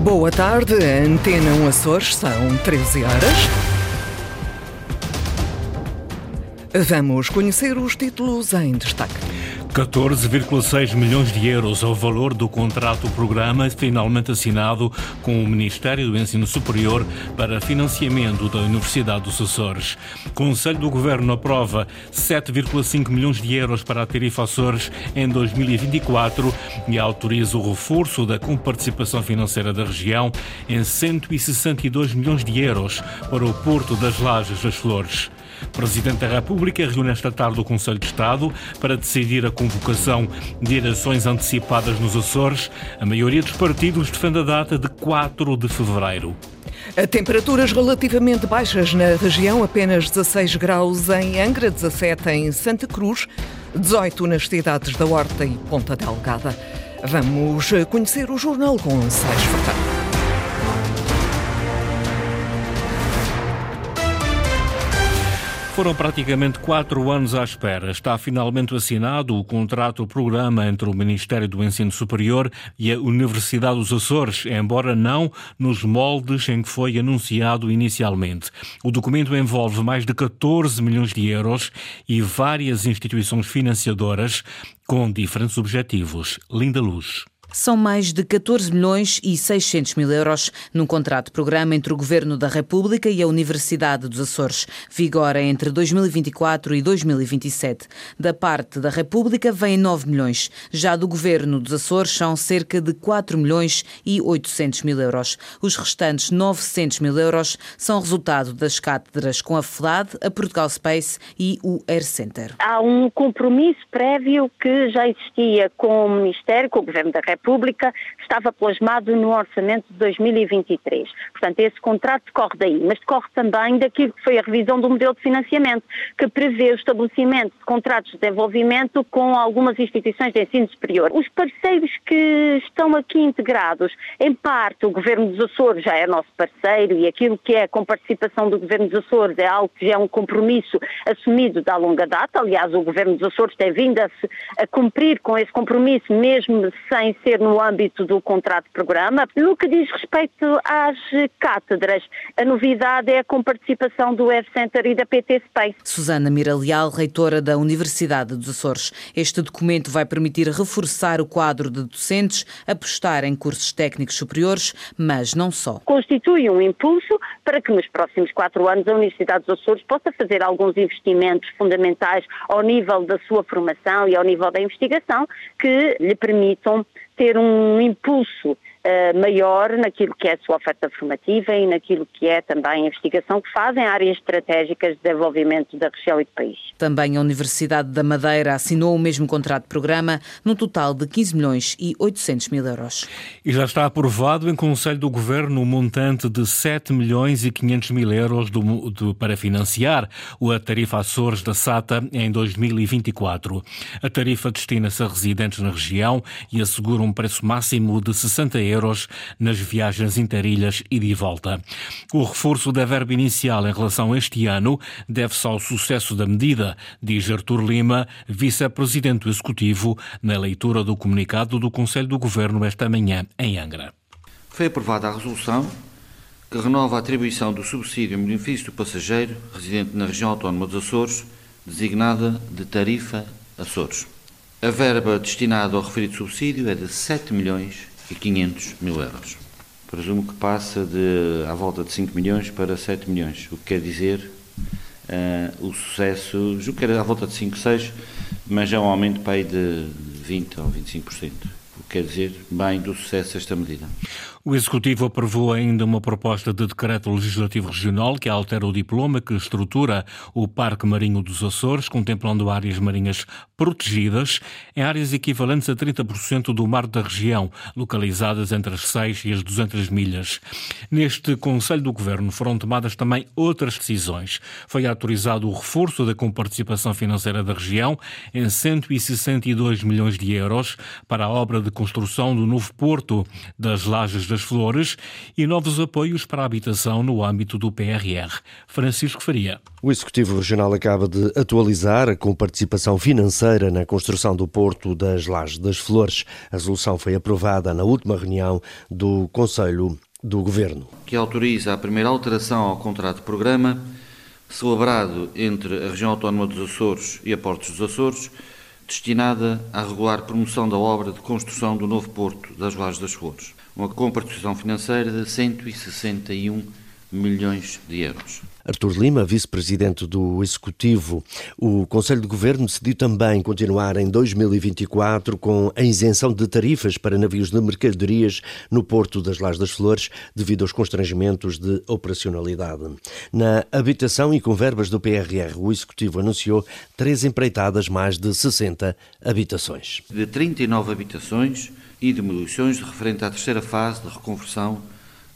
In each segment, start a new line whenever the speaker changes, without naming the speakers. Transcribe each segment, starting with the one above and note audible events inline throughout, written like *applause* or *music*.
Boa tarde, Antena 1 Açores, são 13 horas. Vamos conhecer os títulos em destaque.
14,6 milhões de euros é o valor do contrato-programa finalmente assinado com o Ministério do Ensino Superior para financiamento da Universidade dos Açores. Conselho do Governo aprova 7,5 milhões de euros para a tarifa Açores em 2024 e autoriza o reforço da comparticipação financeira da região em 162 milhões de euros para o Porto das Lajes das Flores. Presidente da República reúne esta tarde o Conselho de Estado para decidir a convocação de eleições antecipadas nos Açores. A maioria dos partidos defende a data de 4 de fevereiro.
Temperaturas relativamente baixas na região, apenas 16 graus em Angra, 17 em Santa Cruz, 18 nas cidades da Horta e Ponta Delgada. Vamos conhecer o jornal com Sais Furtado.
Foram praticamente quatro anos à espera. Está finalmente assinado o contrato-programa entre o Ministério do Ensino Superior e a Universidade dos Açores, embora não nos moldes em que foi anunciado inicialmente. O documento envolve mais de 14 milhões de euros e várias instituições financiadoras com diferentes objetivos. Linda Luz.
São mais de 14 milhões e 600 mil euros num contrato-programa entre o Governo da República e a Universidade dos Açores. Vigora entre 2024 e 2027. Da parte da República vêm 9 milhões. Já do Governo dos Açores são cerca de 4 milhões e 800 mil euros. Os restantes 900 mil euros são resultado das cátedras com a FLAD, a Portugal Space e o Air Center.
Há um compromisso prévio que já existia com o Ministério, com o Governo da República, República estava plasmado no orçamento de 2023. Portanto, esse contrato decorre daí, mas decorre também daquilo que foi a revisão do modelo de financiamento, que prevê o estabelecimento de contratos de desenvolvimento com algumas instituições de ensino superior. Os parceiros que estão aqui integrados, em parte o Governo dos Açores já é nosso parceiro e aquilo que é com participação do Governo dos Açores é algo que já é um compromisso assumido da longa data. Aliás, o Governo dos Açores tem vindo a, a cumprir com esse compromisso, mesmo sem ser no âmbito do contrato-programa. No que diz respeito às cátedras, a novidade é com participação do Web Center e da PT Space.
Susana Mira Leal, reitora da Universidade dos Açores. Este documento vai permitir reforçar o quadro de docentes, apostar em cursos técnicos superiores, mas não só.
Constitui um impulso para que nos próximos quatro anos a Universidade dos Açores possa fazer alguns investimentos fundamentais ao nível da sua formação e ao nível da investigação que lhe permitam ter um impulso uh, maior naquilo que é a sua oferta formativa e naquilo que é também a investigação que fazem áreas estratégicas de desenvolvimento da região e do país.
Também a Universidade da Madeira assinou o mesmo contrato de programa, num total de 15 milhões e 800 mil euros.
E já está aprovado em Conselho do Governo o um montante de 7 milhões e 500 mil euros do, do, para financiar a tarifa Açores da SATA em 2024. A tarifa destina-se a residentes na região e assegura um preço máximo de 60 euros euros nas viagens interilhas e de volta. O reforço da verba inicial em relação a este ano deve-se ao sucesso da medida, diz Artur Lima, vice-presidente Executivo, na leitura do comunicado do Conselho do Governo esta manhã em Angra.
Foi aprovada a resolução que renova a atribuição do subsídio em benefício do passageiro residente na região autónoma dos Açores, designada de tarifa Açores. A verba destinada ao referido subsídio é de 7 milhões e 500 mil euros. Presumo que passa de à volta de 5 milhões para 7 milhões, o que quer dizer uh, o sucesso, julgo que era à volta de 5, 6, mas já é um aumento para aí de 20 ou 25%, o que quer dizer bem do sucesso desta medida.
O Executivo aprovou ainda uma proposta de decreto legislativo regional que altera o diploma que estrutura o Parque Marinho dos Açores, contemplando áreas marinhas protegidas em áreas equivalentes a 30% do mar da região, localizadas entre as 6 e as 200 milhas. Neste Conselho do Governo foram tomadas também outras decisões. Foi autorizado o reforço da comparticipação financeira da região em 162 milhões de euros para a obra de construção do novo porto das Lajes das Flores e novos apoios para a habitação no âmbito do PRR. Francisco Faria.
O Executivo Regional acaba de atualizar com participação financeira na construção do Porto das Lajes das Flores. A resolução foi aprovada na última reunião do Conselho do Governo.
Que autoriza a primeira alteração ao contrato de programa celebrado entre a Região Autónoma dos Açores e a Portos dos Açores, destinada à regular promoção da obra de construção do novo Porto das Lajes das Flores, uma comparticipação financeira de 161 milhões de euros.
Artur Lima, vice-presidente do Executivo. O Conselho de Governo decidiu também continuar em 2024 com a isenção de tarifas para navios de mercadorias no Porto das Lajes das Flores, devido aos constrangimentos de operacionalidade. Na habitação e com verbas do PRR, o Executivo anunciou três empreitadas, mais de 60 habitações.
De 39 habitações e demolições referente à terceira fase de reconversão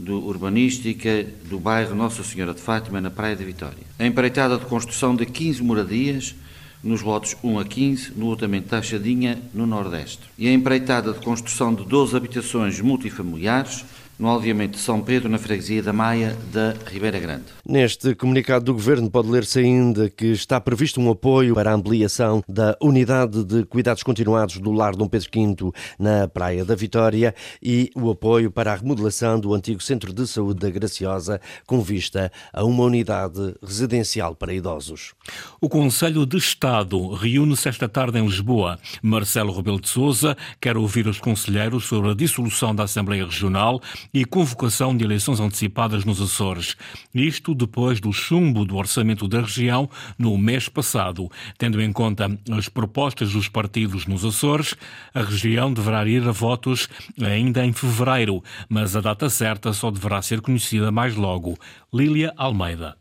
do Urbanística do bairro Nossa Senhora de Fátima, na Praia da Vitória. A empreitada de construção de 15 moradias nos lotes 1 a 15, no lotamento Taxadinha, no Nordeste. E a empreitada de construção de 12 habitações multifamiliares no aldeamento de São Pedro, na freguesia da Maia da Ribeira Grande.
Neste comunicado do Governo pode ler-se ainda que está previsto um apoio para a ampliação da unidade de cuidados continuados do Lar Dom Pedro V na Praia da Vitória e o apoio para a remodelação do antigo Centro de Saúde da Graciosa com vista a uma unidade residencial para idosos.
O Conselho de Estado reúne-se esta tarde em Lisboa. Marcelo Rebelo de Sousa quer ouvir os conselheiros sobre a dissolução da Assembleia Regional e convocação de eleições antecipadas nos Açores. Isto depois do chumbo do orçamento da região no mês passado. Tendo em conta as propostas dos partidos nos Açores, a região deverá ir a votos ainda em fevereiro, mas a data certa só deverá ser conhecida mais logo. Lília Almeida.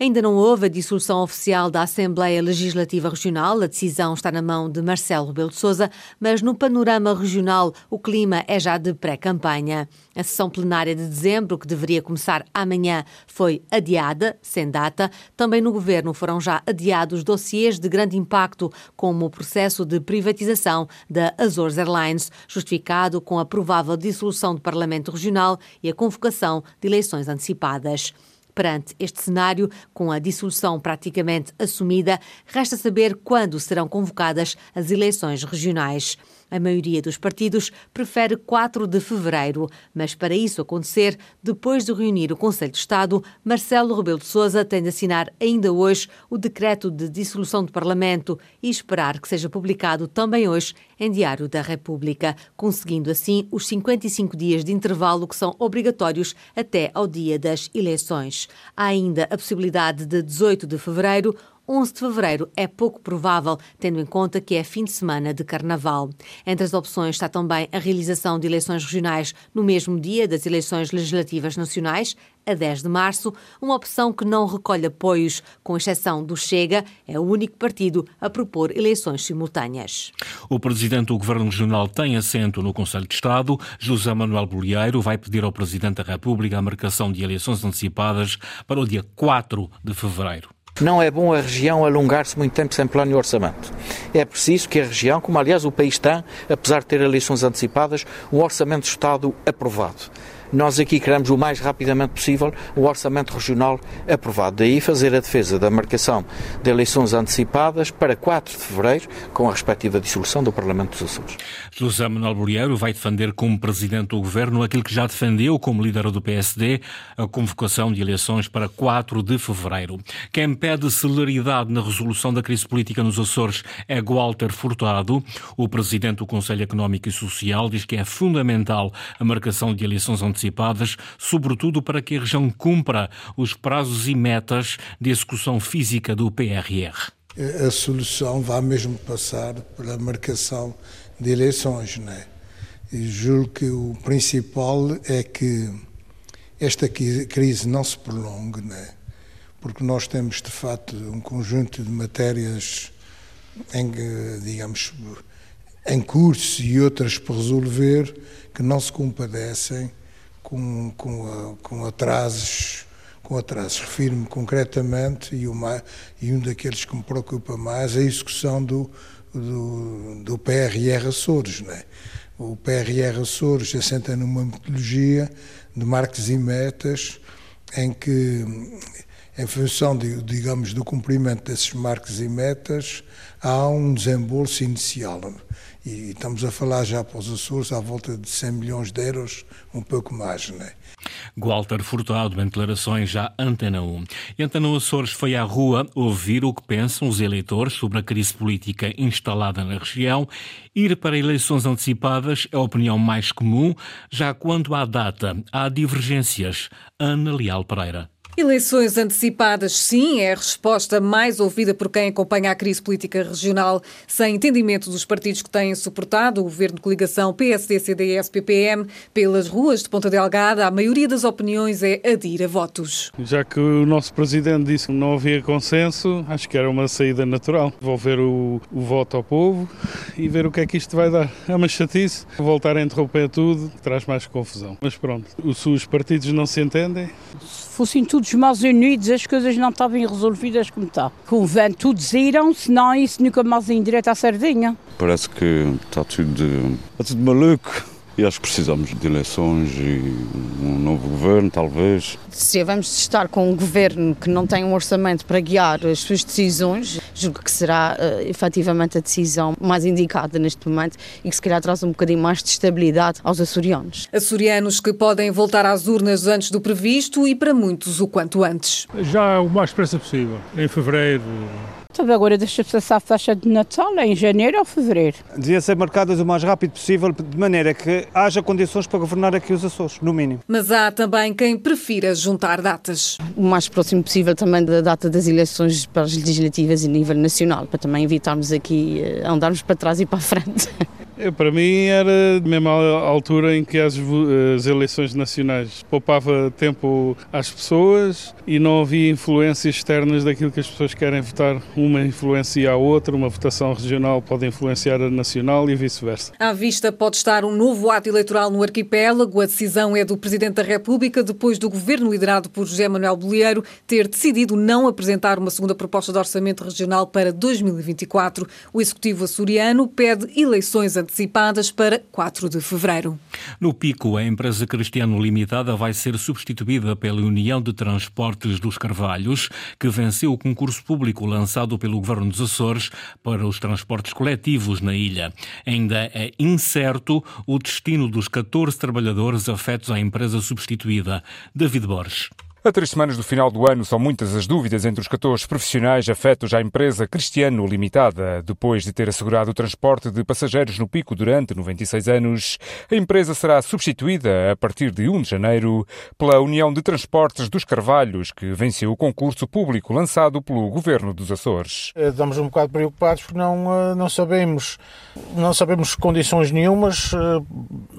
Ainda não houve a dissolução oficial da Assembleia Legislativa Regional. A decisão está na mão de Marcelo Rebelo de Sousa, mas no panorama regional o clima é já de pré-campanha. A sessão plenária de dezembro, que deveria começar amanhã, foi adiada, sem data. Também no governo foram já adiados dossiês de grande impacto, como o processo de privatização da Azores Airlines, justificado com a provável dissolução do Parlamento Regional e a convocação de eleições antecipadas. Perante este cenário, com a dissolução praticamente assumida, resta saber quando serão convocadas as eleições regionais. A maioria dos partidos prefere 4 de fevereiro, mas para isso acontecer, depois de reunir o Conselho de Estado, Marcelo Rebelo de Sousa tem de assinar ainda hoje o decreto de dissolução do Parlamento e esperar que seja publicado também hoje em Diário da República, conseguindo assim os 55 dias de intervalo que são obrigatórios até ao dia das eleições. Há ainda a possibilidade de 18 de fevereiro 11 de fevereiro é pouco provável, tendo em conta que é fim de semana de carnaval. Entre as opções está também a realização de eleições regionais no mesmo dia das eleições legislativas nacionais, a 10 de março, uma opção que não recolhe apoios, com exceção do Chega, é o único partido a propor eleições simultâneas.
O presidente do Governo Regional tem assento no Conselho de Estado. José Manuel Bolieiro vai pedir ao presidente da República a marcação de eleições antecipadas para o dia 4 de fevereiro.
Não é bom a região alongar-se muito tempo sem plano e orçamento. É preciso que a região, como aliás o país tem, apesar de ter eleições antecipadas, um orçamento de Estado aprovado. Nós aqui queremos o mais rapidamente possível o orçamento regional aprovado. Daí fazer a defesa da marcação de eleições antecipadas para 4 de fevereiro, com a respectiva dissolução do Parlamento dos Açores.
José Manuel Bolieiro vai defender como presidente do governo aquilo que já defendeu como líder do PSD, a convocação de eleições para 4 de fevereiro. Quem pede celeridade na resolução da crise política nos Açores é Walter Furtado. O presidente do Conselho Económico e Social diz que é fundamental a marcação de eleições antecipadas antecipadas, sobretudo para que a região cumpra os prazos e metas de execução física do PRR.
A solução vai mesmo passar pela marcação de eleições, não é? E julgo que o principal é que esta crise não se prolongue, não é? Porque nós temos, de facto, um conjunto de matérias em, digamos, em curso e outras por resolver que não se compadecem com, com, com atrasos com atrasos. Refiro-me concretamente, e, uma, e um daqueles que me preocupa mais, a execução do, do, do PRR Açores. Não é? O PRR Açores assenta numa metodologia de marcos e metas em que, em função, de, digamos, do cumprimento desses marcos e metas, há um desembolso inicial. E estamos a falar já para os Açores à volta de 100 milhões de euros, um pouco mais, não é?
Walter Furtado, em declarações à Antena 1. E Antena Açores foi à rua ouvir o que pensam os eleitores sobre a crise política instalada na região. Ir para eleições antecipadas é a opinião mais comum, já quando há data, há divergências. Ana Leal Pereira.
Eleições antecipadas, sim, é a resposta mais ouvida por quem acompanha a crise política regional, sem entendimento dos partidos que têm suportado o governo de coligação PSD, CDS, PPM pelas ruas de Ponta Delgada. A maioria das opiniões é adir a votos.
Já que o nosso presidente disse que não havia consenso, acho que era uma saída natural. Devolver o, o voto ao povo e ver o que é que isto vai dar. É uma chatice. Voltar a interromper tudo traz mais confusão. Mas pronto, os partidos não se entendem
fossem todos mais unidos, as coisas não estavam resolvidas como está. Convém todos irem, senão isso nunca mais em direito à sardinha.
Parece que está tudo, está tudo maluco. E acho que precisamos de eleições e um novo governo, talvez.
Se vamos estar com um governo que não tem um orçamento para guiar as suas decisões, julgo que será uh, efetivamente a decisão mais indicada neste momento e que se calhar traz um bocadinho mais de estabilidade aos açorianos.
Açorianos que podem voltar às urnas antes do previsto e para muitos o quanto antes.
Já o mais depressa possível, em fevereiro,
então agora deixa-se passar a faixa de Natal em janeiro ou fevereiro.
Devia ser marcadas o mais rápido possível, de maneira que haja condições para governar aqui os Açores, no mínimo.
Mas há também quem prefira juntar datas.
O mais próximo possível também da data das eleições para as legislativas a nível nacional, para também evitarmos aqui eh, andarmos para trás e para a frente. *laughs*
Eu, para mim era mesmo a altura em que as, as, eleições nacionais poupava tempo às pessoas e não havia influências externas daquilo que as pessoas querem votar. Uma influencia a outra, uma votação regional pode influenciar a nacional e vice-versa.
À vista pode estar um novo ato eleitoral no arquipélago. A decisão é do Presidente da República, depois do governo liderado por José Manuel Bolieiro ter decidido não apresentar uma segunda proposta de orçamento regional para 2024. O Executivo açoriano pede eleições para 4 de fevereiro.
No Pico, a empresa Cristiano Limitada vai ser substituída pela União de Transportes dos Carvalhos, que venceu o concurso público lançado pelo Governo dos Açores para os transportes coletivos na ilha. Ainda é incerto o destino dos 14 trabalhadores afetos à empresa substituída. David Borges.
A três semanas do final do ano, são muitas as dúvidas entre os 14 profissionais afetos à empresa Cristiano Limitada. Depois de ter assegurado o transporte de passageiros no pico durante 96 anos, a empresa será substituída a partir de 1 de janeiro pela União de Transportes dos Carvalhos, que venceu o concurso público lançado pelo Governo dos Açores.
Eh, estamos um bocado preocupados porque não, eh, não sabemos não sabemos condições nenhumas, eh,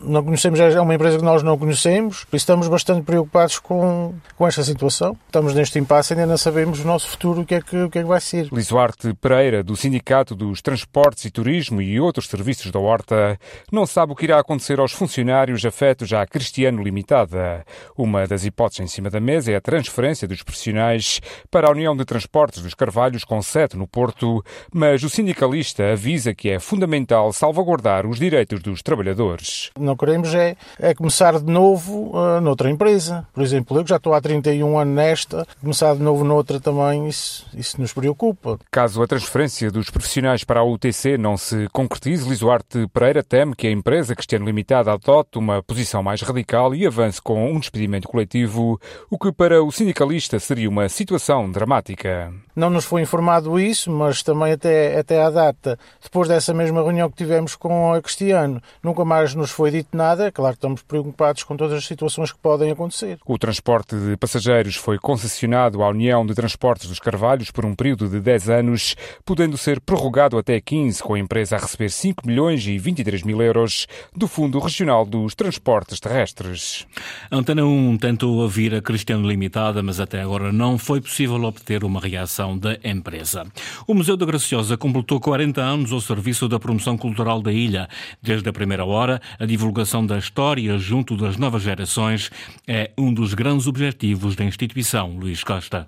não conhecemos, é uma empresa que nós não conhecemos, estamos bastante preocupados com, com esta situação. Estamos neste impasse, ainda não sabemos o nosso futuro, o que é que, o que, é que vai ser.
Lisuarte Pereira, do Sindicato dos Transportes e Turismo e outros serviços da Horta, não sabe o que irá acontecer aos funcionários afetos à Cristiano Limitada. Uma das hipóteses em cima da mesa é a transferência dos profissionais para a União de Transportes dos Carvalhos, com sede no Porto, mas o sindicalista avisa que é fundamental salvaguardar os direitos dos trabalhadores.
Não queremos é, é começar de novo uh, noutra empresa. Por exemplo, eu que já estou há 30 31 anos nesta, começar de novo noutra também, isso, isso nos preocupa.
Caso a transferência dos profissionais para a UTC não se concretize, Lisuarte Pereira teme que a empresa Cristiano Limitada adote uma posição mais radical e avance com um despedimento coletivo, o que para o sindicalista seria uma situação dramática.
Não nos foi informado isso, mas também até, até à data, depois dessa mesma reunião que tivemos com a Cristiano, nunca mais nos foi dito nada. Claro que estamos preocupados com todas as situações que podem acontecer.
O transporte de passageiros foi concessionado à União de Transportes dos Carvalhos por um período de 10 anos, podendo ser prorrogado até 15, com a empresa a receber 5 milhões e 23 mil euros do Fundo Regional dos Transportes Terrestres.
Antena 1 tentou ouvir a Cristiano Limitada, mas até agora não foi possível obter uma reação da empresa. O Museu da Graciosa completou 40 anos ao serviço da promoção cultural da ilha. Desde a primeira hora, a divulgação da história junto das novas gerações é um dos grandes objetivos objetivos da instituição, Luís Costa.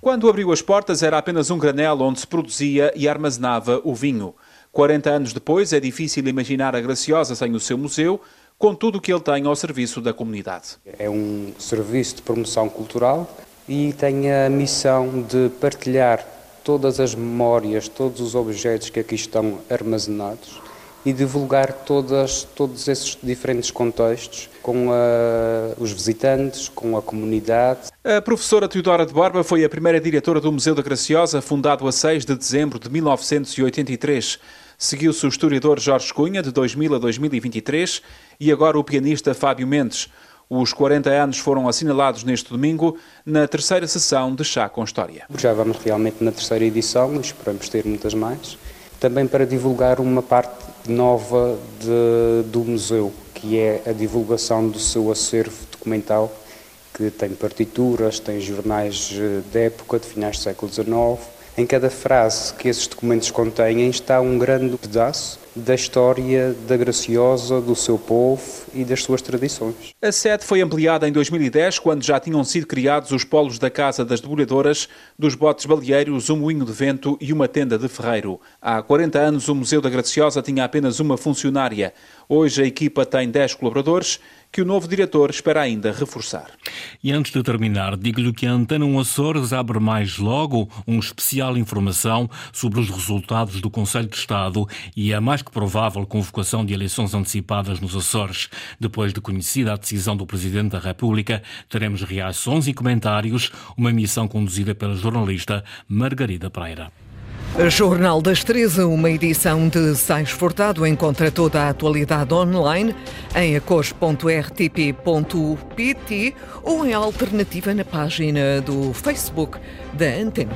Quando abriu as portas era apenas um granel onde se produzia e armazenava o vinho. 40 anos depois, é difícil imaginar a Graciosa sem o seu museu, com tudo o que ele tem ao serviço da comunidade.
É um serviço de promoção cultural e tem a missão de partilhar todas as memórias, todos os objetos que aqui estão armazenados e divulgar todas, todos esses diferentes contextos com a, os visitantes, com a comunidade.
A professora Teodora de Borba foi a primeira diretora do Museu da Graciosa, fundado a 6 de dezembro de 1983. Seguiu-se o historiador Jorge Cunha, de 2000 a 2023, e agora o pianista Fábio Mendes. Os 40 anos foram assinalados neste domingo na terceira sessão de Chá com História.
Já vamos realmente na terceira edição e esperamos ter muitas mais. Também para divulgar uma parte nova de, do museu, que é a divulgação do seu acervo documental, que tem partituras, tem jornais eh, de época, de finais do século XIX. Em cada frase que esses documentos contêm está um grande pedaço da história da Graciosa, do seu povo e das suas tradições.
A sede foi ampliada em 2010, quando já tinham sido criados os polos da Casa das Debulhadoras, dos botes baleeiros, um moinho de vento e uma tenda de ferreiro. Há 40 anos, o Museu da Graciosa tinha apenas uma funcionária. Hoje, a equipa tem 10 colaboradores que o novo diretor espera ainda reforçar.
E antes de terminar, digo-lhe que a Antena 1 Açores abre mais logo um especial informação sobre os resultados do Conselho de Estado e a mais que provável convocação de eleições antecipadas nos Açores. Depois de conhecida a decisão do Presidente da República, teremos reações e comentários, uma missão conduzida pela jornalista Margarida Pereira.
Jornal das 13, uma edição de Sais Furtado. Encontra toda a atualidade online em acores.rtp.pt ou em alternativa na página do Facebook da Antena